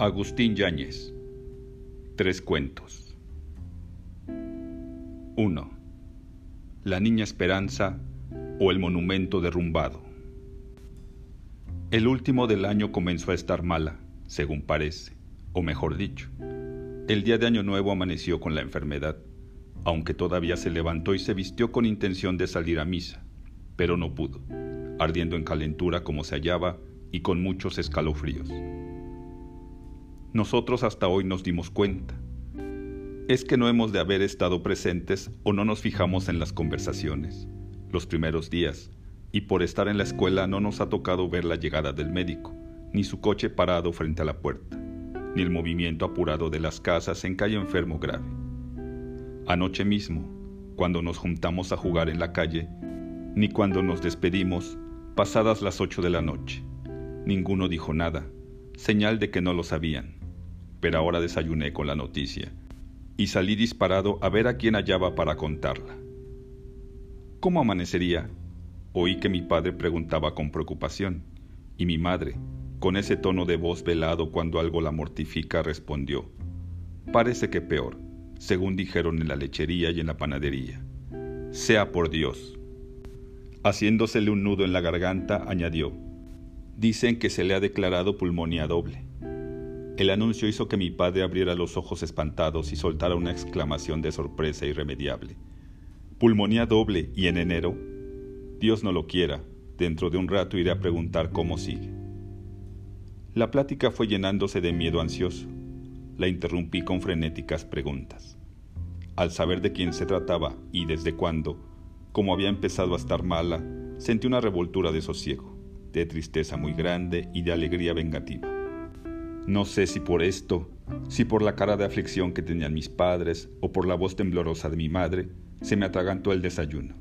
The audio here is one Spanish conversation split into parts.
Agustín Yáñez. Tres cuentos. 1. La Niña Esperanza o el Monumento Derrumbado. El último del año comenzó a estar mala, según parece, o mejor dicho. El día de Año Nuevo amaneció con la enfermedad, aunque todavía se levantó y se vistió con intención de salir a misa, pero no pudo, ardiendo en calentura como se hallaba y con muchos escalofríos. Nosotros hasta hoy nos dimos cuenta. Es que no hemos de haber estado presentes o no nos fijamos en las conversaciones, los primeros días, y por estar en la escuela no nos ha tocado ver la llegada del médico, ni su coche parado frente a la puerta, ni el movimiento apurado de las casas en calle enfermo grave. Anoche mismo, cuando nos juntamos a jugar en la calle, ni cuando nos despedimos, pasadas las ocho de la noche. Ninguno dijo nada, señal de que no lo sabían pero ahora desayuné con la noticia y salí disparado a ver a quién hallaba para contarla. ¿Cómo amanecería? Oí que mi padre preguntaba con preocupación, y mi madre, con ese tono de voz velado cuando algo la mortifica, respondió, Parece que peor, según dijeron en la lechería y en la panadería. Sea por Dios. Haciéndosele un nudo en la garganta, añadió, Dicen que se le ha declarado pulmonía doble. El anuncio hizo que mi padre abriera los ojos espantados y soltara una exclamación de sorpresa irremediable. Pulmonía doble y en enero. Dios no lo quiera. Dentro de un rato iré a preguntar cómo sigue. La plática fue llenándose de miedo ansioso. La interrumpí con frenéticas preguntas. Al saber de quién se trataba y desde cuándo, como había empezado a estar mala, sentí una revoltura de sosiego, de tristeza muy grande y de alegría vengativa. No sé si por esto, si por la cara de aflicción que tenían mis padres o por la voz temblorosa de mi madre, se me atragantó el desayuno.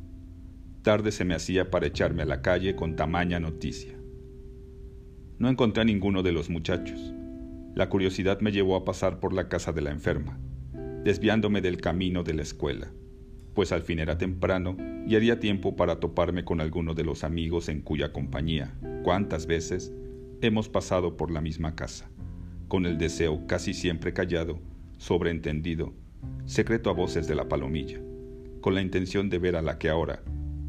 Tarde se me hacía para echarme a la calle con tamaña noticia. No encontré a ninguno de los muchachos. La curiosidad me llevó a pasar por la casa de la enferma, desviándome del camino de la escuela, pues al fin era temprano y haría tiempo para toparme con alguno de los amigos en cuya compañía, cuántas veces, hemos pasado por la misma casa con el deseo casi siempre callado, sobreentendido, secreto a voces de la palomilla, con la intención de ver a la que ahora,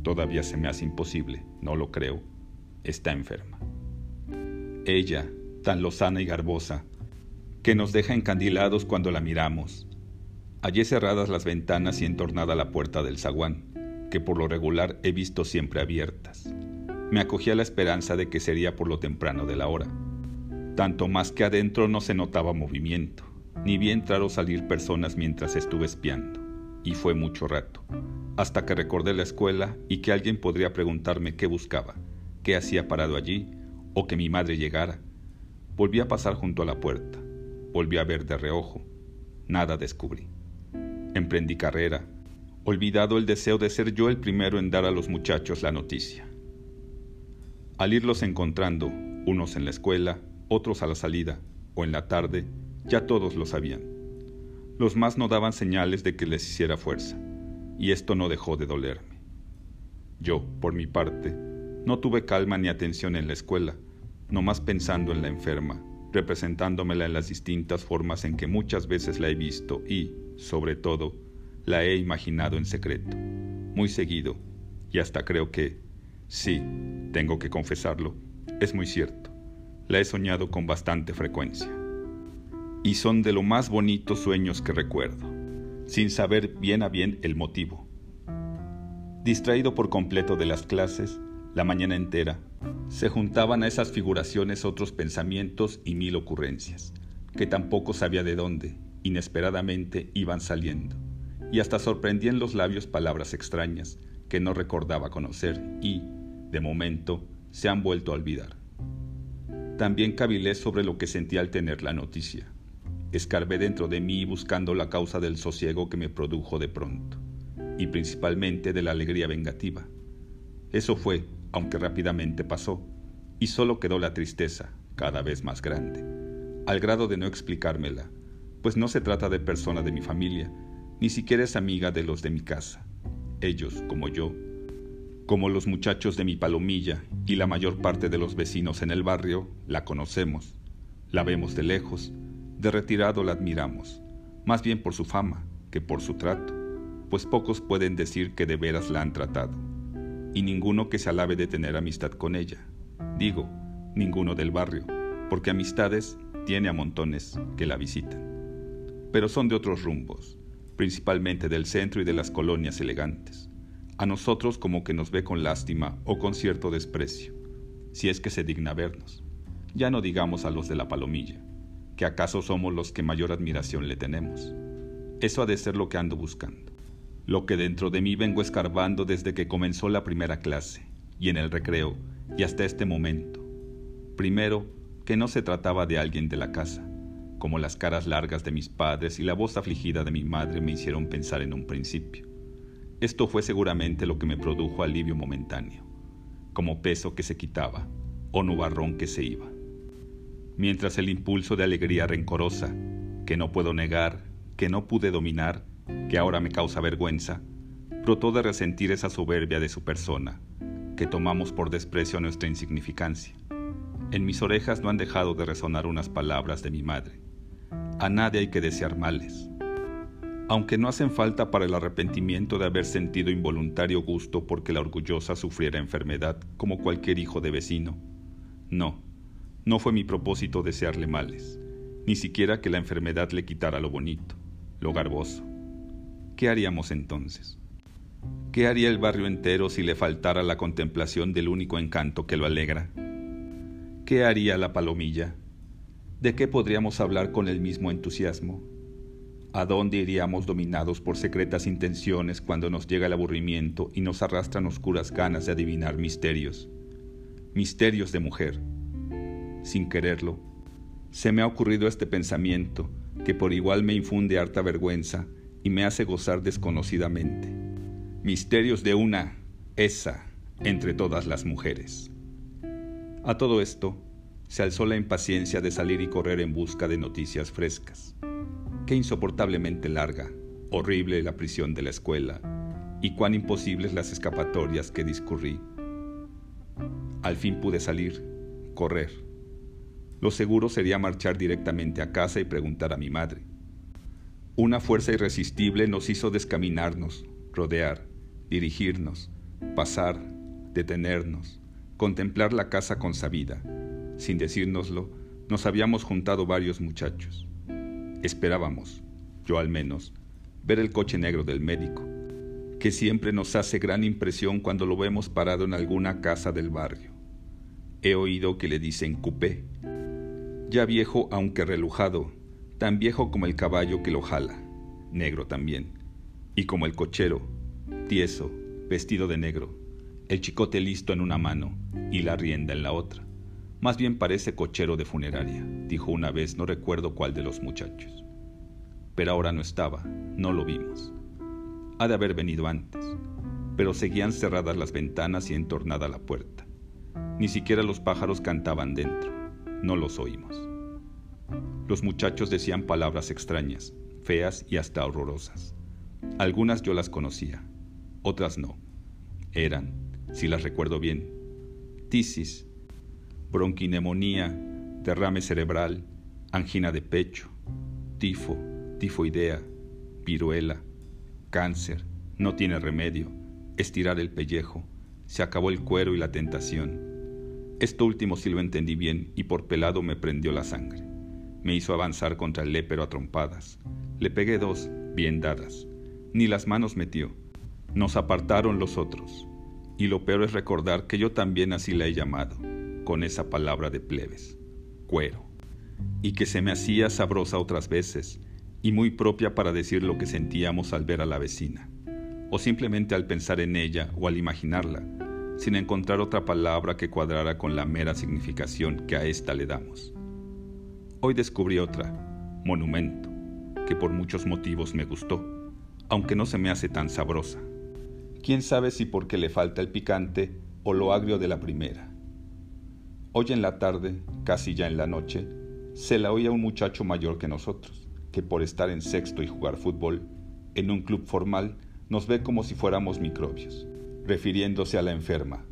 todavía se me hace imposible, no lo creo, está enferma. Ella, tan lozana y garbosa, que nos deja encandilados cuando la miramos. Hallé cerradas las ventanas y entornada la puerta del zaguán, que por lo regular he visto siempre abiertas. Me acogí a la esperanza de que sería por lo temprano de la hora tanto más que adentro no se notaba movimiento, ni vi entrar o salir personas mientras estuve espiando, y fue mucho rato, hasta que recordé la escuela y que alguien podría preguntarme qué buscaba, qué hacía parado allí, o que mi madre llegara. Volví a pasar junto a la puerta, volví a ver de reojo, nada descubrí. Emprendí carrera, olvidado el deseo de ser yo el primero en dar a los muchachos la noticia. Al irlos encontrando, unos en la escuela, otros a la salida o en la tarde, ya todos lo sabían. Los más no daban señales de que les hiciera fuerza, y esto no dejó de dolerme. Yo, por mi parte, no tuve calma ni atención en la escuela, nomás pensando en la enferma, representándomela en las distintas formas en que muchas veces la he visto y, sobre todo, la he imaginado en secreto, muy seguido, y hasta creo que, sí, tengo que confesarlo, es muy cierto la he soñado con bastante frecuencia. Y son de lo más bonitos sueños que recuerdo, sin saber bien a bien el motivo. Distraído por completo de las clases, la mañana entera, se juntaban a esas figuraciones otros pensamientos y mil ocurrencias, que tampoco sabía de dónde, inesperadamente iban saliendo, y hasta sorprendían en los labios palabras extrañas que no recordaba conocer y, de momento, se han vuelto a olvidar. También cavilé sobre lo que sentía al tener la noticia. Escarbé dentro de mí buscando la causa del sosiego que me produjo de pronto, y principalmente de la alegría vengativa. Eso fue, aunque rápidamente pasó, y solo quedó la tristeza, cada vez más grande, al grado de no explicármela, pues no se trata de persona de mi familia, ni siquiera es amiga de los de mi casa. Ellos, como yo, como los muchachos de mi palomilla y la mayor parte de los vecinos en el barrio, la conocemos, La vemos de lejos, de retirado la admiramos, más bien por su fama que por su trato, pues pocos pueden decir que de veras la han tratado, y ninguno que se alabe de tener amistad con ella. Digo, ninguno del barrio, porque amistades tiene a montones que la visitan. Pero son de otros rumbos, principalmente del centro y de las colonias elegantes. A nosotros como que nos ve con lástima o con cierto desprecio, si es que se digna vernos. Ya no digamos a los de la palomilla, que acaso somos los que mayor admiración le tenemos. Eso ha de ser lo que ando buscando, lo que dentro de mí vengo escarbando desde que comenzó la primera clase, y en el recreo, y hasta este momento. Primero, que no se trataba de alguien de la casa, como las caras largas de mis padres y la voz afligida de mi madre me hicieron pensar en un principio. Esto fue seguramente lo que me produjo alivio momentáneo, como peso que se quitaba o nubarrón que se iba mientras el impulso de alegría rencorosa, que no puedo negar, que no pude dominar, que ahora me causa vergüenza, brotó de resentir esa soberbia de su persona, que tomamos por desprecio a nuestra insignificancia. En mis orejas no han dejado de resonar unas palabras de mi madre. A nadie hay que desear males. Aunque no hacen falta para el arrepentimiento de haber sentido involuntario gusto porque la orgullosa sufriera enfermedad como cualquier hijo de vecino. No, no fue mi propósito desearle males, ni siquiera que la enfermedad le quitara lo bonito, lo garboso. ¿Qué haríamos entonces? ¿Qué haría el barrio entero si le faltara la contemplación del único encanto que lo alegra? ¿Qué haría la palomilla? ¿De qué podríamos hablar con el mismo entusiasmo? ¿A dónde iríamos dominados por secretas intenciones cuando nos llega el aburrimiento y nos arrastran oscuras ganas de adivinar misterios? Misterios de mujer sin quererlo, se me ha ocurrido este pensamiento que por igual me infunde harta vergüenza y me hace gozar desconocidamente. Misterios de una, esa, entre todas las mujeres. A todo esto, se alzó la impaciencia de salir y correr en busca de noticias frescas. Qué insoportablemente larga, horrible la prisión de la escuela, y cuán imposibles las escapatorias que discurrí. Al fin pude salir, correr lo seguro sería marchar directamente a casa y preguntar a mi madre. Una fuerza irresistible nos hizo descaminarnos, rodear, dirigirnos, pasar, detenernos, contemplar la casa consabida. Sin decírnoslo, nos habíamos juntado varios muchachos. Esperábamos, yo al menos, ver el coche negro del médico, que siempre nos hace gran impresión cuando lo vemos parado en alguna casa del barrio. He oído que le dicen coupé, ya viejo aunque relujado, tan viejo como el caballo que lo jala, negro también, y como el cochero, tieso, vestido de negro, el chicote listo en una mano y la rienda en la otra. Más bien parece cochero de funeraria, dijo una vez, no recuerdo cuál de los muchachos. Pero ahora no estaba, no lo vimos. Ha de haber venido antes, pero seguían cerradas las ventanas y entornada la puerta. Ni siquiera los pájaros cantaban dentro no los oímos. Los muchachos decían palabras extrañas, feas y hasta horrorosas. Algunas yo las conocía, otras no. Eran, si las recuerdo bien, tisis, bronquinemonía, derrame cerebral, angina de pecho, tifo, tifoidea, viruela, cáncer, no tiene remedio, estirar el pellejo, se acabó el cuero y la tentación, esto último sí lo entendí bien y por pelado me prendió la sangre. Me hizo avanzar contra el lépero a trompadas. Le pegué dos, bien dadas. Ni las manos metió. Nos apartaron los otros. Y lo peor es recordar que yo también así la he llamado, con esa palabra de plebes, cuero. Y que se me hacía sabrosa otras veces, y muy propia para decir lo que sentíamos al ver a la vecina, o simplemente al pensar en ella o al imaginarla, sin encontrar otra palabra que cuadrara con la mera significación que a ésta le damos. Hoy descubrí otra, monumento, que por muchos motivos me gustó, aunque no se me hace tan sabrosa. Quién sabe si porque le falta el picante o lo agrio de la primera. Hoy en la tarde, casi ya en la noche, se la oía un muchacho mayor que nosotros, que por estar en sexto y jugar fútbol, en un club formal, nos ve como si fuéramos microbios refiriéndose a la enferma.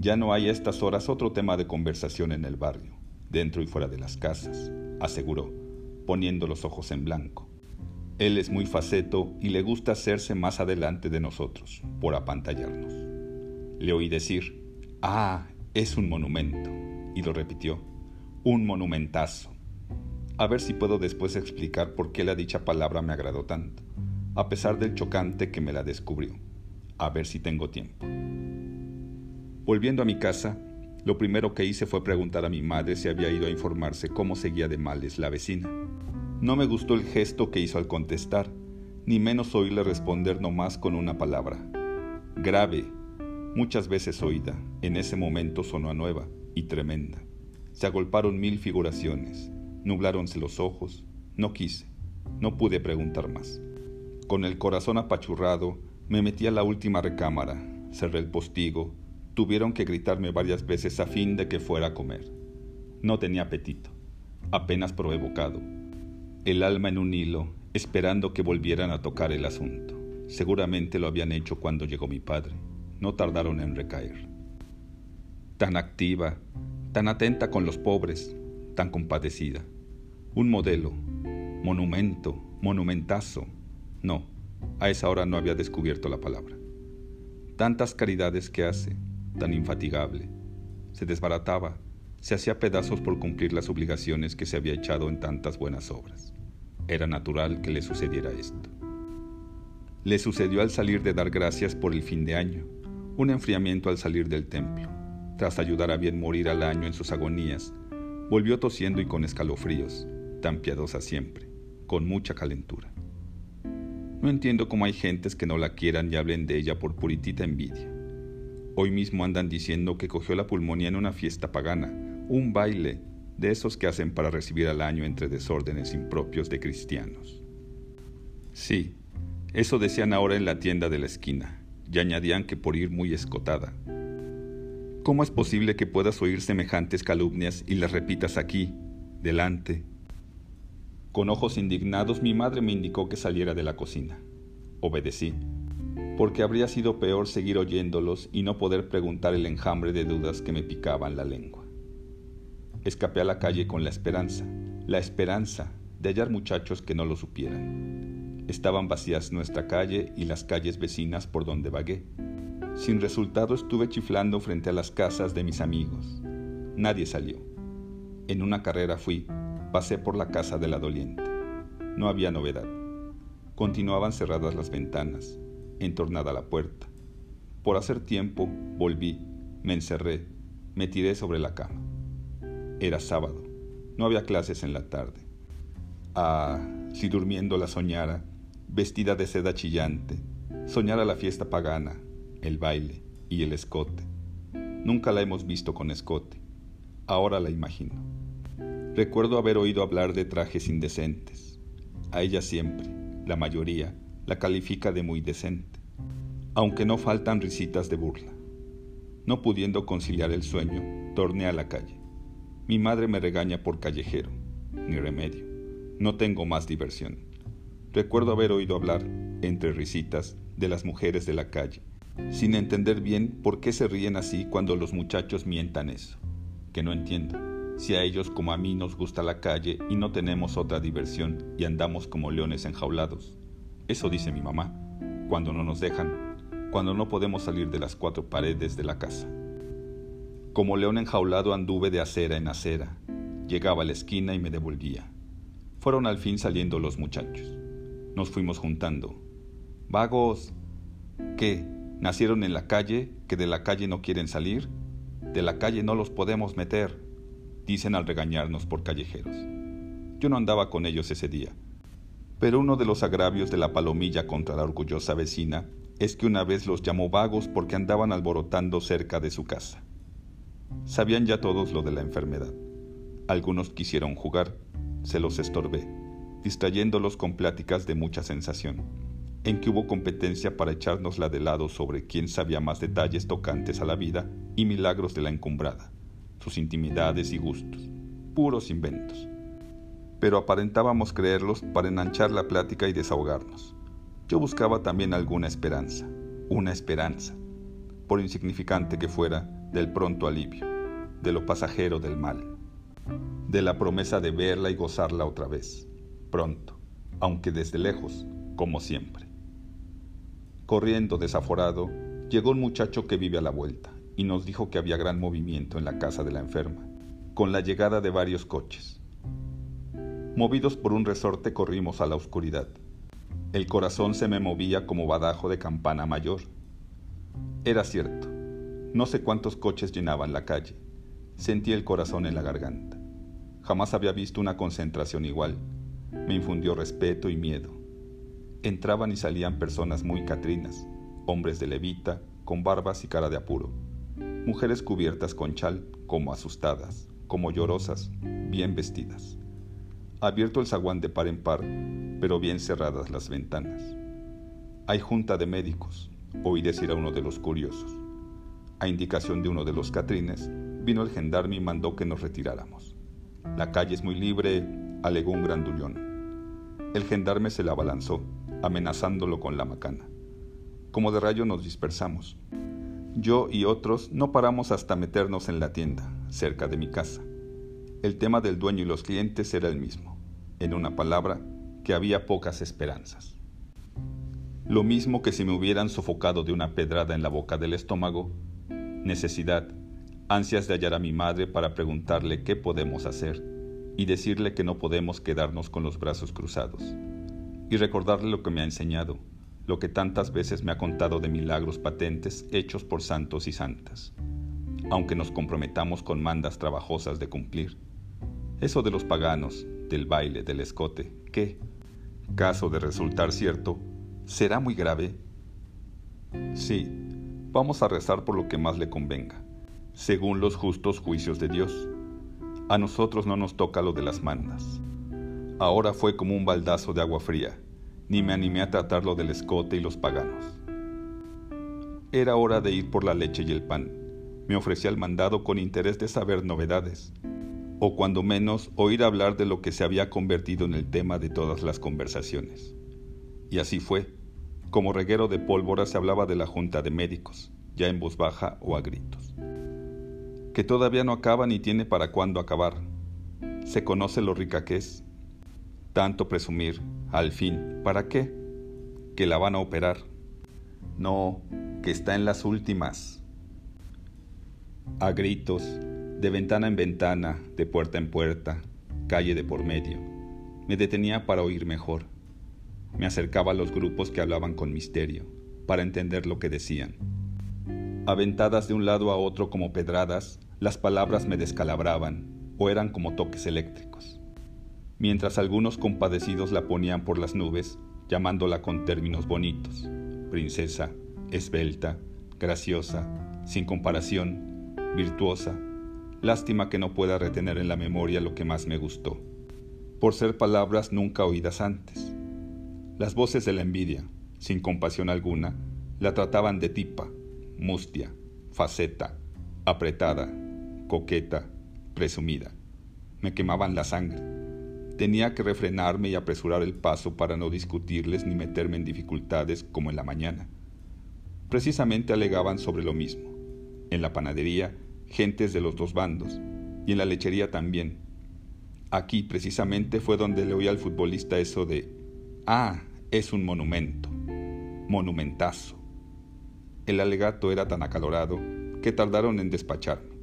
Ya no hay a estas horas otro tema de conversación en el barrio, dentro y fuera de las casas, aseguró, poniendo los ojos en blanco. Él es muy faceto y le gusta hacerse más adelante de nosotros, por apantallarnos. Le oí decir, ah, es un monumento, y lo repitió, un monumentazo. A ver si puedo después explicar por qué la dicha palabra me agradó tanto, a pesar del chocante que me la descubrió. A ver si tengo tiempo. Volviendo a mi casa, lo primero que hice fue preguntar a mi madre si había ido a informarse cómo seguía de males la vecina. No me gustó el gesto que hizo al contestar, ni menos oírle responder nomás con una palabra. Grave, muchas veces oída, en ese momento sonó a nueva y tremenda. Se agolparon mil figuraciones, nubláronse los ojos, no quise, no pude preguntar más. Con el corazón apachurrado, me metí a la última recámara, cerré el postigo, tuvieron que gritarme varias veces a fin de que fuera a comer. No tenía apetito, apenas probé el alma en un hilo, esperando que volvieran a tocar el asunto. Seguramente lo habían hecho cuando llegó mi padre. No tardaron en recaer. Tan activa, tan atenta con los pobres, tan compadecida. Un modelo, monumento, monumentazo. No, a esa hora no había descubierto la palabra. Tantas caridades que hace, tan infatigable. Se desbarataba, se hacía pedazos por cumplir las obligaciones que se había echado en tantas buenas obras. Era natural que le sucediera esto. Le sucedió al salir de dar gracias por el fin de año, un enfriamiento al salir del templo. Tras ayudar a bien morir al año en sus agonías, volvió tosiendo y con escalofríos, tan piadosa siempre, con mucha calentura. No entiendo cómo hay gentes que no la quieran y hablen de ella por puritita envidia. Hoy mismo andan diciendo que cogió la pulmonía en una fiesta pagana, un baile de esos que hacen para recibir al año entre desórdenes impropios de cristianos. Sí, eso decían ahora en la tienda de la esquina, y añadían que por ir muy escotada. ¿Cómo es posible que puedas oír semejantes calumnias y las repitas aquí, delante? Con ojos indignados mi madre me indicó que saliera de la cocina. Obedecí, porque habría sido peor seguir oyéndolos y no poder preguntar el enjambre de dudas que me picaban la lengua. Escapé a la calle con la esperanza, la esperanza de hallar muchachos que no lo supieran. Estaban vacías nuestra calle y las calles vecinas por donde vagué. Sin resultado estuve chiflando frente a las casas de mis amigos. Nadie salió. En una carrera fui, pasé por la casa de la doliente. No había novedad. Continuaban cerradas las ventanas, entornada la puerta. Por hacer tiempo, volví, me encerré, me tiré sobre la cama. Era sábado. No había clases en la tarde. Ah, si durmiendo la soñara, vestida de seda chillante, soñara la fiesta pagana, el baile y el escote. Nunca la hemos visto con escote. Ahora la imagino. Recuerdo haber oído hablar de trajes indecentes. A ella siempre, la mayoría, la califica de muy decente, aunque no faltan risitas de burla. No pudiendo conciliar el sueño, torné a la calle. Mi madre me regaña por callejero. Ni remedio. No tengo más diversión. Recuerdo haber oído hablar, entre risitas, de las mujeres de la calle, sin entender bien por qué se ríen así cuando los muchachos mientan eso. Que no entiendo. Si a ellos como a mí nos gusta la calle y no tenemos otra diversión y andamos como leones enjaulados. Eso dice mi mamá, cuando no nos dejan, cuando no podemos salir de las cuatro paredes de la casa. Como león enjaulado anduve de acera en acera. Llegaba a la esquina y me devolvía. Fueron al fin saliendo los muchachos. Nos fuimos juntando. Vagos. ¿Qué? ¿Nacieron en la calle? ¿Que de la calle no quieren salir? De la calle no los podemos meter, dicen al regañarnos por callejeros. Yo no andaba con ellos ese día. Pero uno de los agravios de la palomilla contra la orgullosa vecina es que una vez los llamó vagos porque andaban alborotando cerca de su casa. Sabían ya todos lo de la enfermedad. Algunos quisieron jugar, se los estorbé, distrayéndolos con pláticas de mucha sensación, en que hubo competencia para echárnosla de lado sobre quién sabía más detalles tocantes a la vida y milagros de la encumbrada, sus intimidades y gustos, puros inventos. Pero aparentábamos creerlos para enanchar la plática y desahogarnos. Yo buscaba también alguna esperanza, una esperanza, por insignificante que fuera, del pronto alivio, de lo pasajero del mal. de la promesa de verla y gozarla otra vez, pronto, aunque desde lejos, como siempre. Corriendo desaforado, llegó un muchacho que vive a la vuelta y nos dijo que había gran movimiento en la casa de la enferma, con la llegada de varios coches. Movidos por un resorte corrimos a la oscuridad. El corazón se me movía como badajo de campana mayor. Era cierto, no sé cuántos coches llenaban la calle. Sentí el corazón en la garganta. Jamás había visto una concentración igual. Me infundió respeto y miedo. Entraban y salían personas muy catrinas, hombres de levita, con barbas y cara de apuro, mujeres cubiertas con chal, como asustadas, como llorosas, bien vestidas abierto el zaguán de par en par, pero bien cerradas las ventanas. Hay junta de médicos, oí decir a uno de los curiosos. A indicación de uno de los catrines, vino el gendarme y mandó que nos retiráramos. La calle es muy libre, alegó un grandullón. El gendarme se la abalanzó, amenazándolo con la macana. Como de rayo nos dispersamos. Yo y otros no paramos hasta meternos en la tienda, cerca de mi casa. El tema del dueño y los clientes era el mismo en una palabra, que había pocas esperanzas. Lo mismo que si me hubieran sofocado de una pedrada en la boca del estómago, necesidad, ansias de hallar a mi madre para preguntarle qué podemos hacer y decirle que no podemos quedarnos con los brazos cruzados, y recordarle lo que me ha enseñado, lo que tantas veces me ha contado de milagros patentes hechos por santos y santas, aunque nos comprometamos con mandas trabajosas de cumplir. Eso de los paganos, del baile, del escote, que, caso de resultar cierto, será muy grave. Sí, vamos a rezar por lo que más le convenga, según los justos juicios de Dios. A nosotros no nos toca lo de las mandas. Ahora fue como un baldazo de agua fría, ni me animé a tratar lo del escote y los paganos. Era hora de ir por la leche y el pan. Me ofrecía el mandado con interés de saber novedades, o cuando menos oír hablar de lo que se había convertido en el tema de todas las conversaciones. Y así fue. Como reguero de pólvora se hablaba de la junta de médicos, ya en voz baja o a gritos. Que todavía no acaba ni tiene para cuándo acabar. Se conoce lo rica que es. Tanto presumir, al fin, ¿para qué? Que la van a operar. No, que está en las últimas. A gritos, de ventana en ventana, de puerta en puerta, calle de por medio. Me detenía para oír mejor. Me acercaba a los grupos que hablaban con misterio, para entender lo que decían. Aventadas de un lado a otro como pedradas, las palabras me descalabraban o eran como toques eléctricos. Mientras algunos compadecidos la ponían por las nubes, llamándola con términos bonitos, princesa, esbelta, graciosa, sin comparación, virtuosa, Lástima que no pueda retener en la memoria lo que más me gustó, por ser palabras nunca oídas antes. Las voces de la envidia, sin compasión alguna, la trataban de tipa, mustia, faceta, apretada, coqueta, presumida. Me quemaban la sangre. Tenía que refrenarme y apresurar el paso para no discutirles ni meterme en dificultades como en la mañana. Precisamente alegaban sobre lo mismo. En la panadería gentes de los dos bandos, y en la lechería también. Aquí precisamente fue donde le oí al futbolista eso de, ah, es un monumento, monumentazo. El alegato era tan acalorado que tardaron en despacharme,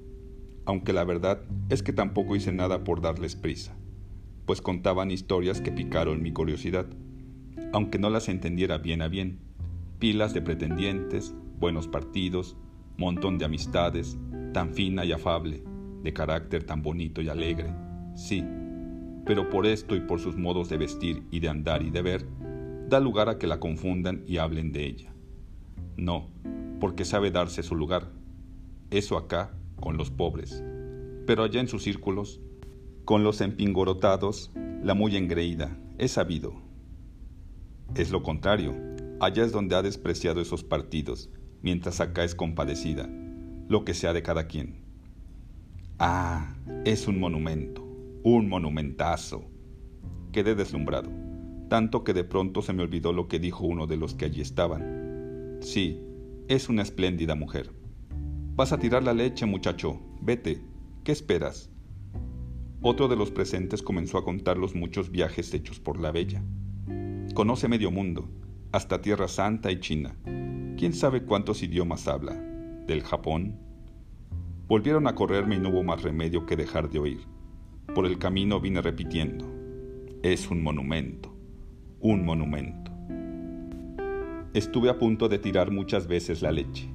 aunque la verdad es que tampoco hice nada por darles prisa, pues contaban historias que picaron mi curiosidad, aunque no las entendiera bien a bien, pilas de pretendientes, buenos partidos, montón de amistades, tan fina y afable, de carácter tan bonito y alegre, sí, pero por esto y por sus modos de vestir y de andar y de ver, da lugar a que la confundan y hablen de ella. No, porque sabe darse su lugar. Eso acá, con los pobres, pero allá en sus círculos, con los empingorotados, la muy engreída, es sabido. Es lo contrario, allá es donde ha despreciado esos partidos, mientras acá es compadecida, lo que sea de cada quien. Ah, es un monumento, un monumentazo. Quedé deslumbrado, tanto que de pronto se me olvidó lo que dijo uno de los que allí estaban. Sí, es una espléndida mujer. Vas a tirar la leche, muchacho. Vete. ¿Qué esperas? Otro de los presentes comenzó a contar los muchos viajes hechos por la bella. Conoce medio mundo, hasta Tierra Santa y China. ¿Quién sabe cuántos idiomas habla? ¿Del Japón? Volvieron a correrme y no hubo más remedio que dejar de oír. Por el camino vine repitiendo. Es un monumento, un monumento. Estuve a punto de tirar muchas veces la leche.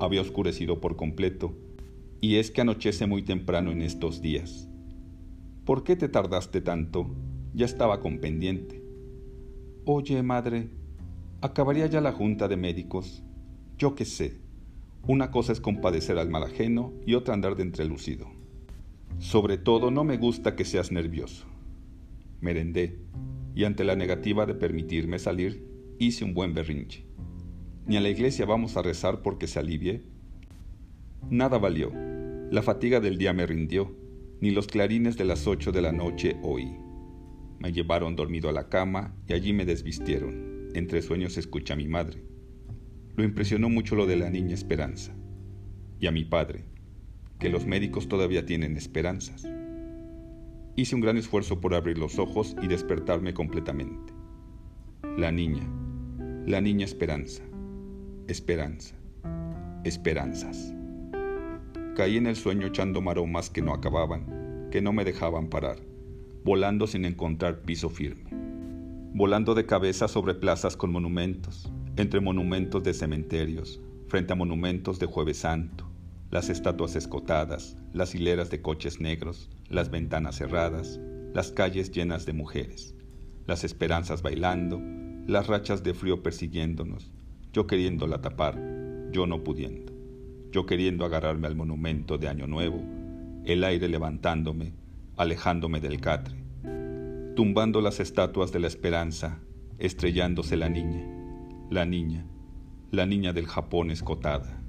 Había oscurecido por completo, y es que anochece muy temprano en estos días. ¿Por qué te tardaste tanto? Ya estaba con pendiente. Oye, madre, acabaría ya la junta de médicos. Yo qué sé. Una cosa es compadecer al mal ajeno y otra andar de entrelucido. Sobre todo no me gusta que seas nervioso. Merendé, y ante la negativa de permitirme salir, hice un buen berrinche. Ni a la iglesia vamos a rezar porque se alivie. Nada valió. La fatiga del día me rindió ni los clarines de las ocho de la noche oí. Me llevaron dormido a la cama y allí me desvistieron. Entre sueños escuché a mi madre. Lo impresionó mucho lo de la niña Esperanza. Y a mi padre, que los médicos todavía tienen esperanzas. Hice un gran esfuerzo por abrir los ojos y despertarme completamente. La niña, la niña Esperanza, Esperanza, Esperanzas. Caí en el sueño echando maromas que no acababan, que no me dejaban parar, volando sin encontrar piso firme. Volando de cabeza sobre plazas con monumentos, entre monumentos de cementerios, frente a monumentos de Jueves Santo, las estatuas escotadas, las hileras de coches negros, las ventanas cerradas, las calles llenas de mujeres, las esperanzas bailando, las rachas de frío persiguiéndonos, yo queriéndola tapar, yo no pudiendo yo queriendo agarrarme al monumento de Año Nuevo, el aire levantándome, alejándome del catre, tumbando las estatuas de la esperanza, estrellándose la niña, la niña, la niña del Japón escotada.